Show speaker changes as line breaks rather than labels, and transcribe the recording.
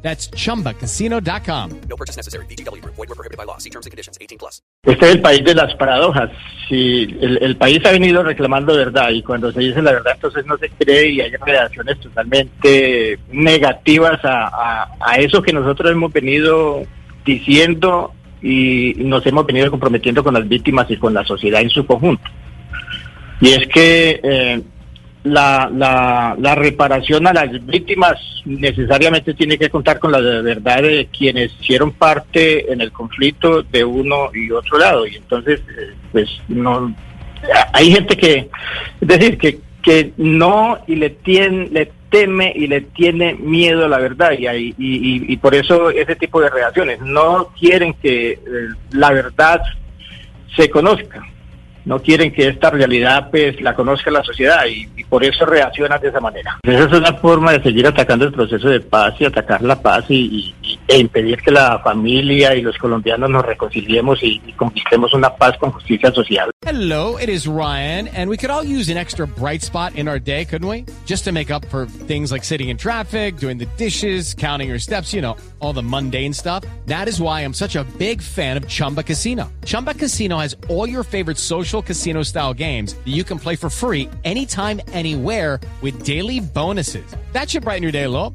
That's chumbacasino.com.
No purchase necessary. BGW. Void were prohibited by law. See terms and conditions. 18 plus.
Este es el país de las paradojas. Si el, el país ha venido reclamando verdad y cuando se dice la verdad entonces no se cree y hay reacciones totalmente negativas a, a, a eso que nosotros hemos venido diciendo y nos hemos venido comprometiendo con las víctimas y con la sociedad en su conjunto. Y es que eh, la, la, la reparación a las víctimas necesariamente tiene que contar con la verdad de quienes hicieron parte en el conflicto de uno y otro lado. Y entonces, eh, pues no, hay gente que, es decir, que, que no y le tiene, le teme y le tiene miedo a la verdad. Y, y, y, y por eso ese tipo de reacciones. No quieren que eh, la verdad se conozca no quieren que esta realidad pues la conozca la sociedad y, y, por eso reaccionan de esa manera. Esa es una forma de seguir atacando el proceso de paz y atacar la paz y, y e impedir que la familia y los colombianos nos reconciliemos y, y conquistemos una paz con justicia social.
Hello, it is Ryan, and we could all use an extra bright spot in our day, couldn't we? Just to make up for things like sitting in traffic, doing the dishes, counting your steps, you know, all the mundane stuff. That is why I'm such a big fan of Chumba Casino. Chumba Casino has all your favorite social casino style games that you can play for free anytime, anywhere with daily bonuses. That should brighten your day a little.